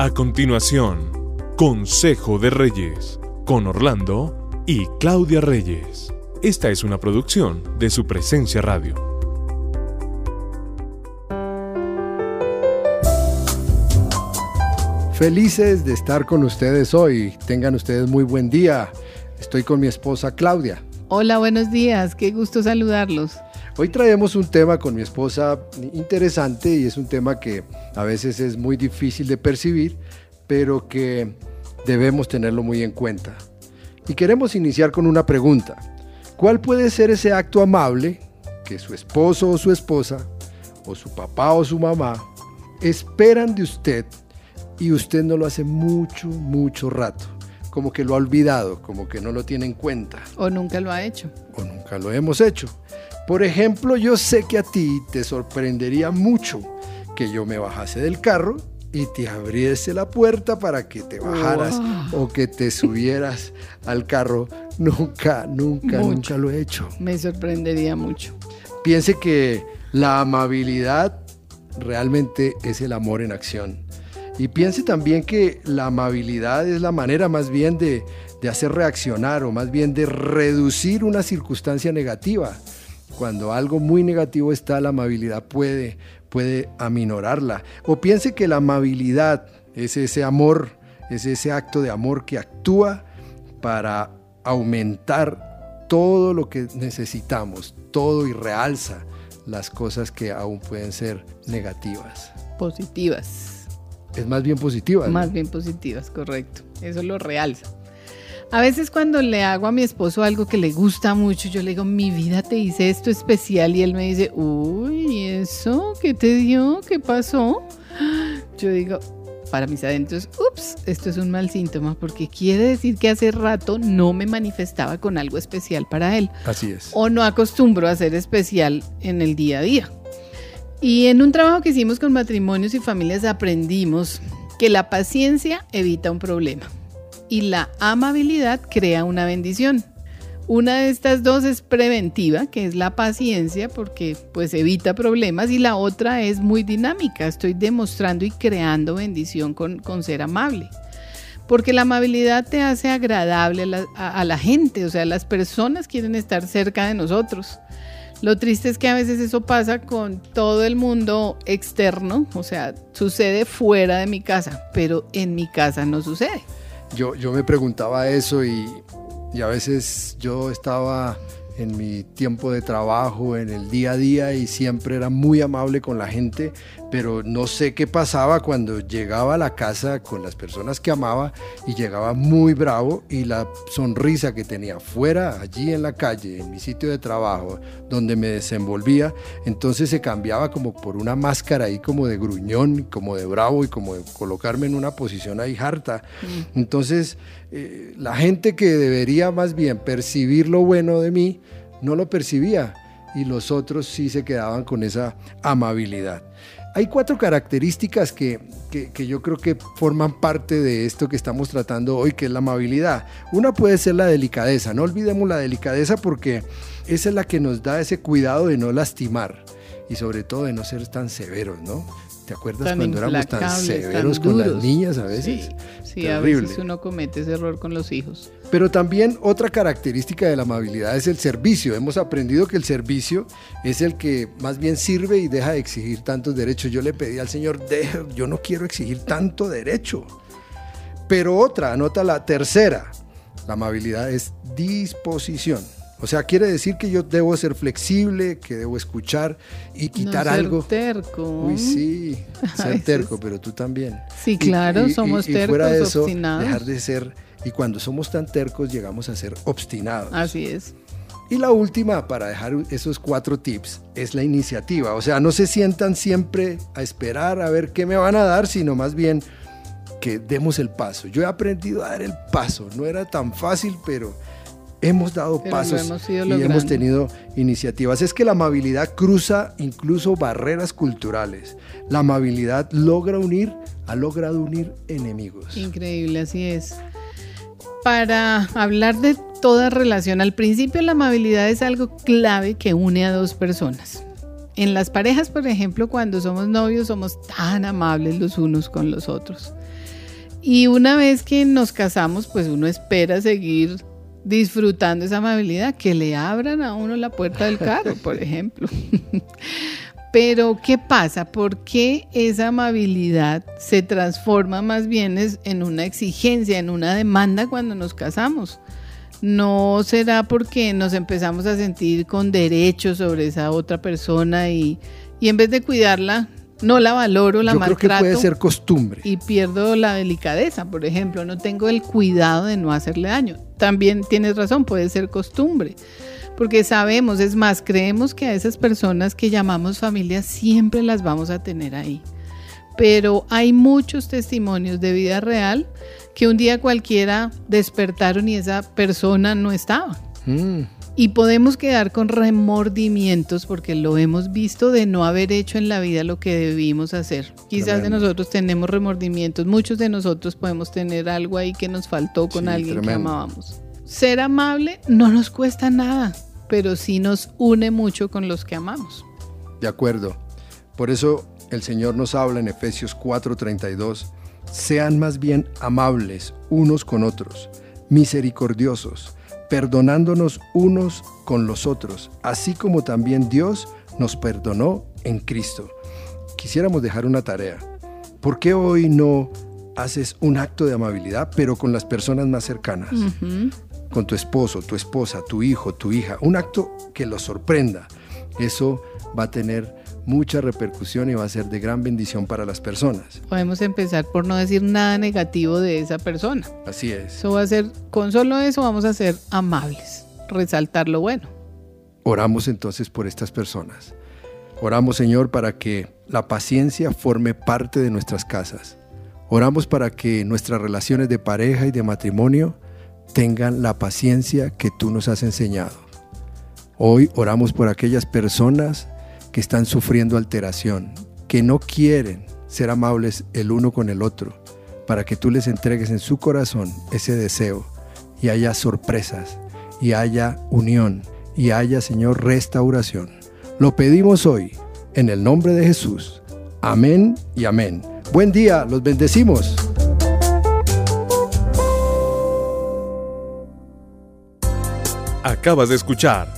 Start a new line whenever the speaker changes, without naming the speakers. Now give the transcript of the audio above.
A continuación, Consejo de Reyes, con Orlando y Claudia Reyes. Esta es una producción de su presencia radio.
Felices de estar con ustedes hoy. Tengan ustedes muy buen día. Estoy con mi esposa Claudia.
Hola, buenos días. Qué gusto saludarlos.
Hoy traemos un tema con mi esposa interesante y es un tema que a veces es muy difícil de percibir, pero que debemos tenerlo muy en cuenta. Y queremos iniciar con una pregunta. ¿Cuál puede ser ese acto amable que su esposo o su esposa, o su papá o su mamá, esperan de usted y usted no lo hace mucho, mucho rato? Como que lo ha olvidado, como que no lo tiene en cuenta.
O nunca lo ha hecho.
O nunca lo hemos hecho. Por ejemplo, yo sé que a ti te sorprendería mucho que yo me bajase del carro y te abriese la puerta para que te bajaras o que te subieras al carro. Nunca, nunca, nunca lo he hecho.
Me sorprendería mucho.
Piense que la amabilidad realmente es el amor en acción. Y piense también que la amabilidad es la manera más bien de, de hacer reaccionar o más bien de reducir una circunstancia negativa. Cuando algo muy negativo está, la amabilidad puede, puede aminorarla. O piense que la amabilidad es ese amor, es ese acto de amor que actúa para aumentar todo lo que necesitamos, todo y realza las cosas que aún pueden ser negativas.
Positivas.
Es más bien positiva.
Más bien positivas, correcto. Eso lo realza. A veces cuando le hago a mi esposo algo que le gusta mucho, yo le digo, mi vida te hice esto especial y él me dice, uy, ¿eso? ¿Qué te dio? ¿Qué pasó? Yo digo, para mis adentros, ups, esto es un mal síntoma porque quiere decir que hace rato no me manifestaba con algo especial para él.
Así es.
O no acostumbro a ser especial en el día a día. Y en un trabajo que hicimos con matrimonios y familias aprendimos que la paciencia evita un problema y la amabilidad crea una bendición. Una de estas dos es preventiva, que es la paciencia, porque pues evita problemas, y la otra es muy dinámica, estoy demostrando y creando bendición con, ser amable. Porque la amabilidad te hace agradable a la, a la gente, o sea, las personas quieren estar cerca de nosotros. Lo triste es que a veces eso pasa con todo el mundo externo, o sea, sucede fuera de mi casa, pero en mi casa no sucede.
Yo, yo me preguntaba eso y, y a veces yo estaba en mi tiempo de trabajo, en el día a día y siempre era muy amable con la gente, pero no sé qué pasaba cuando llegaba a la casa con las personas que amaba y llegaba muy bravo y la sonrisa que tenía fuera, allí en la calle, en mi sitio de trabajo, donde me desenvolvía, entonces se cambiaba como por una máscara ahí como de gruñón, como de bravo y como de colocarme en una posición ahí harta. Mm. Entonces, eh, la gente que debería más bien percibir lo bueno de mí, no lo percibía y los otros sí se quedaban con esa amabilidad. Hay cuatro características que, que, yo creo que forman parte de esto que estamos tratando hoy, que es la amabilidad. Una puede ser la delicadeza, no olvidemos la delicadeza porque esa es la que nos da ese cuidado de no lastimar y sobre todo de no ser tan severos, ¿no? ¿Te acuerdas cuando éramos tan severos con las niñas a veces?
Sí, a veces uno comete ese error con los hijos.
Pero también otra característica de la amabilidad es el servicio. Hemos aprendido que el servicio es el que más bien sirve y deja de exigir tantos derechos. Yo le pedí al Señor, yo no quiero exigir tanto derecho. Pero otra, anota la tercera, la amabilidad es disposición. O sea, quiere decir que yo debo ser flexible, que debo escuchar y quitar
no
ser algo.
terco.
Uy, sí, ser terco, pero tú también.
Sí, claro, somos
y,
tercos,
fuera de eso,
obstinados.
dejar de ser y cuando somos tan tercos llegamos a ser obstinados.
Así es.
Y la última, para dejar esos cuatro tips, es la iniciativa. O sea, no se sientan siempre a esperar a ver qué me van a dar, sino más bien que demos el paso. Yo he aprendido a dar el paso. No era tan fácil, pero hemos dado pasos y hemos tenido iniciativas. Es que la amabilidad cruza incluso barreras culturales. La amabilidad logra unir, ha logrado unir enemigos.
Increíble, así es. Para hablar de toda relación, al principio la amabilidad es algo clave que une a dos personas. En las parejas, por ejemplo, cuando somos novios, somos tan amables los unos con los otros. Y una vez que nos casamos, pues uno espera seguir disfrutando esa amabilidad, que le abran a uno la puerta del carro, por ejemplo. Pero, ¿qué pasa? ¿Por qué esa amabilidad se transforma más bien en una exigencia, en una demanda cuando nos casamos? ¿No será porque nos empezamos a sentir con derechos sobre esa otra persona y, y en vez de cuidarla, no la valoro, la
Yo
maltrato?
creo que puede ser costumbre.
Y pierdo la delicadeza, por ejemplo, no tengo el cuidado de no hacerle daño. También tienes razón, puede ser costumbre porque sabemos, es más, creemos que a esas personas que llamamos familia siempre las vamos a tener ahí. Pero hay muchos testimonios de vida real que un día cualquiera despertaron y esa persona no estaba. Mm. Y podemos quedar con remordimientos porque lo hemos visto de no haber hecho en la vida lo que debimos hacer. Quizás de nosotros tenemos remordimientos, muchos de nosotros podemos tener algo ahí que nos faltó con alguien que amábamos. Ser amable no nos cuesta nada pero sí nos une mucho con los que amamos.
De acuerdo. Por eso el Señor nos habla en Efesios 4:32, sean más bien amables unos con otros, misericordiosos, perdonándonos unos con los otros, así como también Dios nos perdonó en Cristo. Quisiéramos dejar una tarea. ¿Por qué hoy no haces un acto de amabilidad, pero con las personas más cercanas? con tu esposo, tu esposa, tu hijo, tu hija, un acto que los sorprenda. Eso va a tener mucha repercusión y va a ser de gran bendición para las personas.
Podemos empezar por no decir nada negativo de esa persona.
Así es.
Eso va a ser, con solo eso vamos a ser amables, resaltar lo bueno.
Oramos entonces por estas personas. Oramos, Señor, para que la paciencia forme parte de nuestras casas. Oramos para que nuestras relaciones de pareja y de matrimonio tengan la paciencia que tú nos has enseñado. Hoy oramos por aquellas personas que están sufriendo alteración, que no quieren ser amables el uno con el otro, para que tú les entregues en su corazón ese deseo y haya sorpresas y haya unión y haya, Señor, restauración. Lo pedimos hoy en el nombre de Jesús. Amén y amén. Buen día, los bendecimos.
Acabas de escuchar